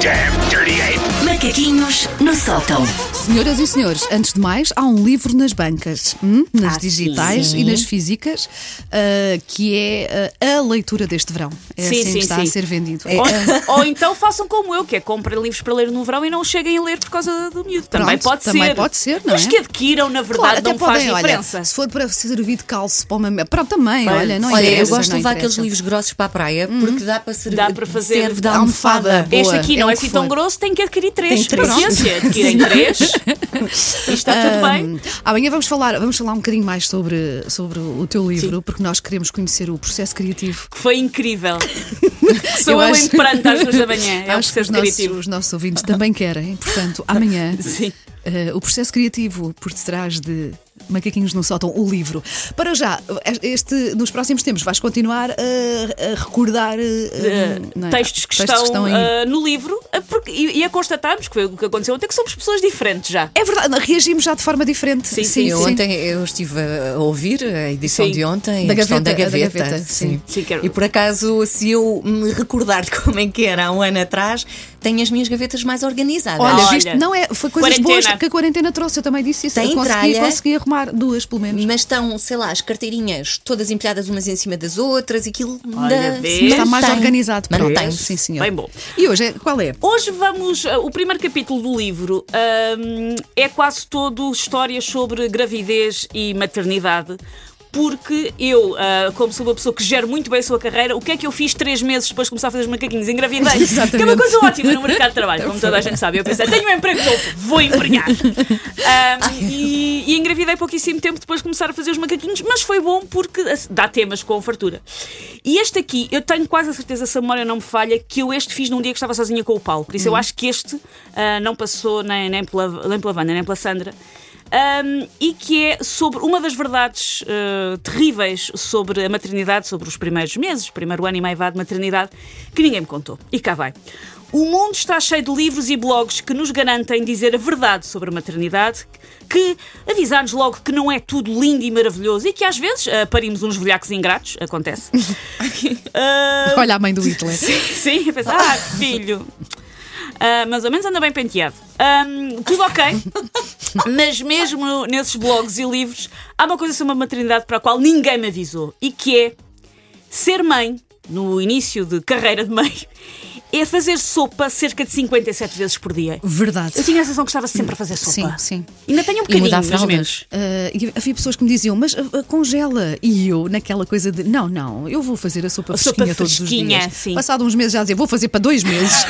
damn dirty ape! Macaquinhos no sótão. Senhoras e senhores, antes de mais, há um livro nas bancas, hum? nas Ah, digitais sim. e nas físicas, ah, que é ah, a leitura deste verão. É Sim, assim sim, que está sim. a ser vendido. Ou, ou então façam como eu, que é comprem livros para ler no verão e não cheguem a ler por causa do miúdo. Também Pronto, pode também ser. pode ser, não Mas é? que adquiram, na verdade, Claro, até não faz podem, olha, diferença. se for para servir de calço para uma. Pronto, também, olha, não Olha, eu gosto de levar aqueles livros grossos para a praia porque dá para servir. Dá para fazer serve de almofada. almofada. Boa, Este aqui é não é assim tão grosso, tem que adquirir três. Tem três. Paciência, adquirem três. E está tudo bem. Hum, Amanhã vamos falar, vamos falar um bocadinho mais sobre, sobre o teu livro, porque nós queremos conhecer o processo criativo. Que foi incrível. Sou Eu eu, acho- em pranto às duas da manhã. É o Acho que os processo nossos, criativo. os nossos ouvintes também querem. Portanto, amanhã, Sim. eh, o processo criativo por detrás de Macaquinhos no Sótão, o livro. Para já, este, nos próximos tempos vais continuar a, a recordar eh, não é? textos que Textos estão, aí. ah, no livro porque- e, e a constatarmos, que foi o que aconteceu ontem, que somos pessoas diferentes já. É verdade, reagimos já de forma diferente. Sim, sim, Eu ontem eu estive a ouvir a edição Sim. de ontem, Da a questão da gaveta, da gaveta. gaveta, sim. Sim, quero- E por acaso, se eu me recordar de como é que era há um ano atrás, tenho as minhas gavetas mais organizadas. Olha, Olha, viste, não é, foi coisas quarentena. boas que a quarentena trouxe, eu também disse isso. Tem eu consegui, tralha. consegui arrumar duas, pelo menos. Mas estão, sei lá, as carteirinhas todas empilhadas umas em cima das outras e aquilo Olha, da- vês? Está mais mantém. organizado. pronto. Mantém. Sim, senhor. Bem bom. E hoje, é- qual é? Hoje vamos. ah, O primeiro capítulo do livro é quase todo histórias sobre gravidez e maternidade. Porque eu, ah, como sou uma pessoa que gera muito bem a sua carreira, o que é que eu fiz três meses depois de começar a fazer os macaquinhos? Engravidei. Que é uma Exatamente. coisa ótima no mercado de trabalho, como toda a gente sabe. Eu pensei, tenho um emprego novo, vou empregar. Ahm, e, e engravidei pouquíssimo tempo depois de começar a fazer os macaquinhos, mas foi bom porque dá temas com fartura. E este aqui, eu tenho quase a certeza, se a memória não me falha, que eu este fiz num dia que estava sozinha com o Paulo. Por isso eu acho que este ah, não passou nem, nem, pela, nem pela Wanda, nem pela Sandra. Um, e que é sobre uma das verdades uh, terríveis sobre a maternidade, sobre os primeiros meses, primeiro ano e meio de maternidade, que ninguém me contou. E cá vai. O mundo está cheio de livros e blogs que nos garantem dizer a verdade sobre a maternidade, que avisar-nos logo que não é tudo lindo e maravilhoso e que às vezes uh, parimos uns velhacos ingratos, acontece. Uh, Olha a mãe do Hitler. Sim, a pensar, ah, filho. Ah, mais ou menos anda bem penteado. Ahm, tudo ok. Mas mesmo nesses blogs e livros, há uma coisa sobre a maternidade para a qual ninguém me avisou. E que é ser mãe, no início de carreira de mãe, é fazer sopa cerca de 57 vezes por dia. Verdade. Eu tinha a sensação que estava sempre a fazer sopa. Sim, sim. Ainda tenho um E bocadinho, mudar mais ou fraldas. menos. Ah, e havia pessoas que me diziam, mas ah, ah, congela. E eu, naquela coisa de, não, não, eu vou fazer a sopa A sopa fresquinha todos os fresquinha, dias. sim. Passado uns meses já dizia, vou fazer para dois meses.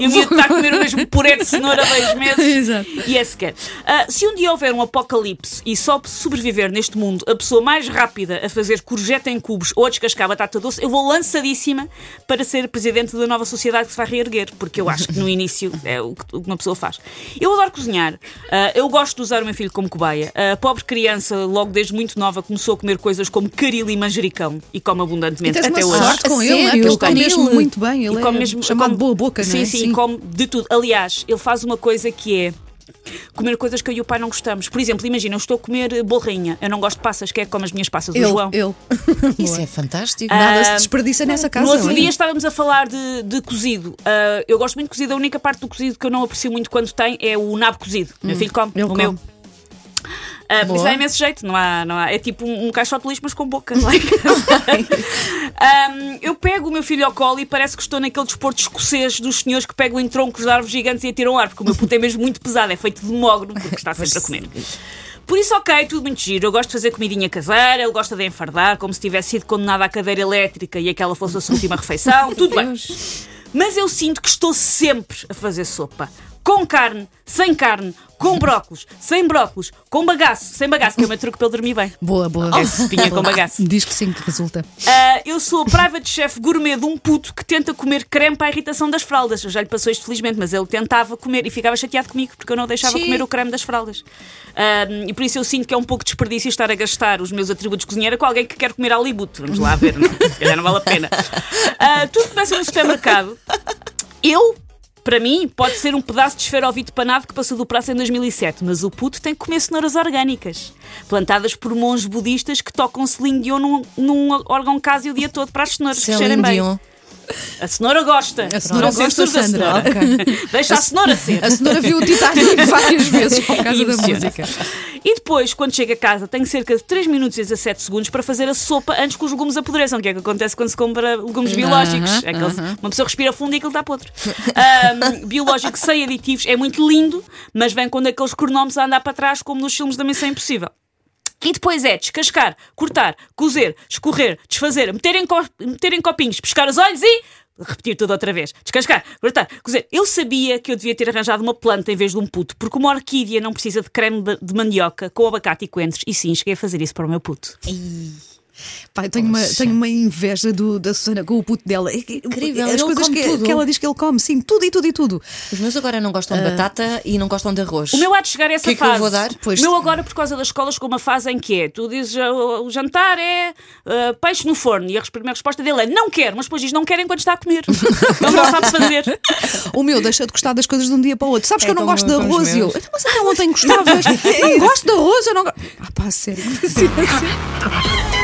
E o miúdo está a comer o mesmo puré de cenoura há dois meses. Exato. E é sequer. Ah, se um dia houver um apocalipse e só sobreviver neste mundo a pessoa mais rápida a fazer courgette em cubos ou a descascar batata doce, eu vou lançadíssima para ser presidente da nova sociedade que se vai reerguer, porque eu acho que no início é o que o que uma pessoa faz. Eu adoro cozinhar. Ah, eu gosto de usar o meu filho como cobaia. A pobre criança, logo desde muito nova, começou a comer coisas como caril e manjericão e come E abundantemente uma até hoje. sorte com ele, não é? sério? Porque ele come Com mesmo ele? muito bem. Ele E come é mesmo- chamado come- boa boca, não sim, é? Sim, come de tudo. Aliás, ele faz uma coisa que é comer coisas que eu e o pai não gostamos. Por exemplo, imagina, eu estou a comer bolrinha. Eu não gosto de passas. Quem é que come as minhas passas? Ele, o João. ele. Isso é fantástico. Nada se desperdiça nessa casa. No outro é? dia estávamos a falar de, de cozido. Ah, eu gosto muito de cozido. A única parte do cozido que eu não aprecio muito quando tem é o nabo cozido. Meu filho come, ele o come. meu. Ah, por isso é imenso jeito, não há, não há, é tipo um, um caixote de lixo, mas com boca. casa. Ahm, eu pego o meu filho ao colo e parece que estou naquele desporto escocês dos senhores que pegam em troncos de árvores gigantes e atiram ar, porque o meu puto é mesmo muito pesado, é feito de mogno, porque está sempre a comer. Por isso, ok, tudo muito giro. Eu gosto de fazer comidinha caseira, ele gosta de enfardar, como se tivesse sido condenado à cadeira elétrica e aquela fosse a sua última refeição. Tudo bem. Mas eu sinto que estou sempre a fazer sopa. Com carne, sem carne, com brócolos, sem brócolos, com bagaço, sem bagaço, que é o meu truque para ele dormir bem. Boa, boa. É sopinha com bagaço. Diz que sim, que resulta. Ah, eu sou a private chef gourmet de um puto que tenta comer creme para a irritação das fraldas. Eu já lhe passou isto felizmente, mas ele tentava comer e ficava chateado comigo porque eu não deixava Sim. comer o creme das fraldas. Ah, e por isso eu sinto que é um pouco desperdício estar a gastar os meus atributos de cozinheira com alguém que quer comer alibuto. Vamos lá ver, não? Se calhar não vale a pena. Ah, tudo começa no supermercado. Eu. Para mim, pode ser um pedaço de esferovite panado que passou do prazo em 2007, mas o puto tem que comer cenouras orgânicas, plantadas por monges budistas que tocam Celine Dion num, num órgão casa o dia todo para as cenouras Celine crescerem bem. Dion. A cenoura gosta. A cenoura gosta, a Sandra. cenoura. Deixa a cenoura ser. A senhora viu o Titanic várias vezes por causa da música. E depois, quando chega a casa, tenho cerca de 3 minutos e 17 segundos para fazer a sopa antes que os legumes apodreçam, que é o que acontece quando se compra legumes biológicos. Aham, É aqueles- Uma pessoa respira fundo e aquilo está podre. Ahm, biológico sem aditivos é muito lindo, mas vem quando aqueles cronómetros a andar para trás, como nos filmes da Missão Impossível. E depois é descascar, cortar, cozer, escorrer, desfazer, meter em, co- meter em copinhos, pescar os olhos e. Repetir tudo outra vez. Descascar, cortar, cozer. Eu sabia que eu devia ter arranjado uma planta em vez de um puto, porque uma orquídea não precisa de creme de, de mandioca com abacate e coentros. E sim, cheguei a fazer isso para o meu puto. Pai, tenho, uma, tenho uma inveja do- da Susana com o puto dela. É Incrível, As ele coisas come que, tudo. que ela diz que ele come, sim, tudo e tudo e tudo. Os meus agora não gostam de batata e não gostam de arroz. O meu há de chegar a essa Que é que eu fase. vou dar? Pois- o meu agora, por causa das escolas, com uma fase em que é: tu dizes ah, o, jantar é ah, peixe no forno, e a primeira resposta dele é não quero, mas depois diz não quero enquanto está a comer. Ele não sabe fazer. O meu deixa de gostar das coisas de um dia para o outro. Sabes É que eu não gosto de arroz e eu. meus. "Então, Mas até ontem gostavas. não gosto de arroz, eu não gosto. Ah, pá, sério.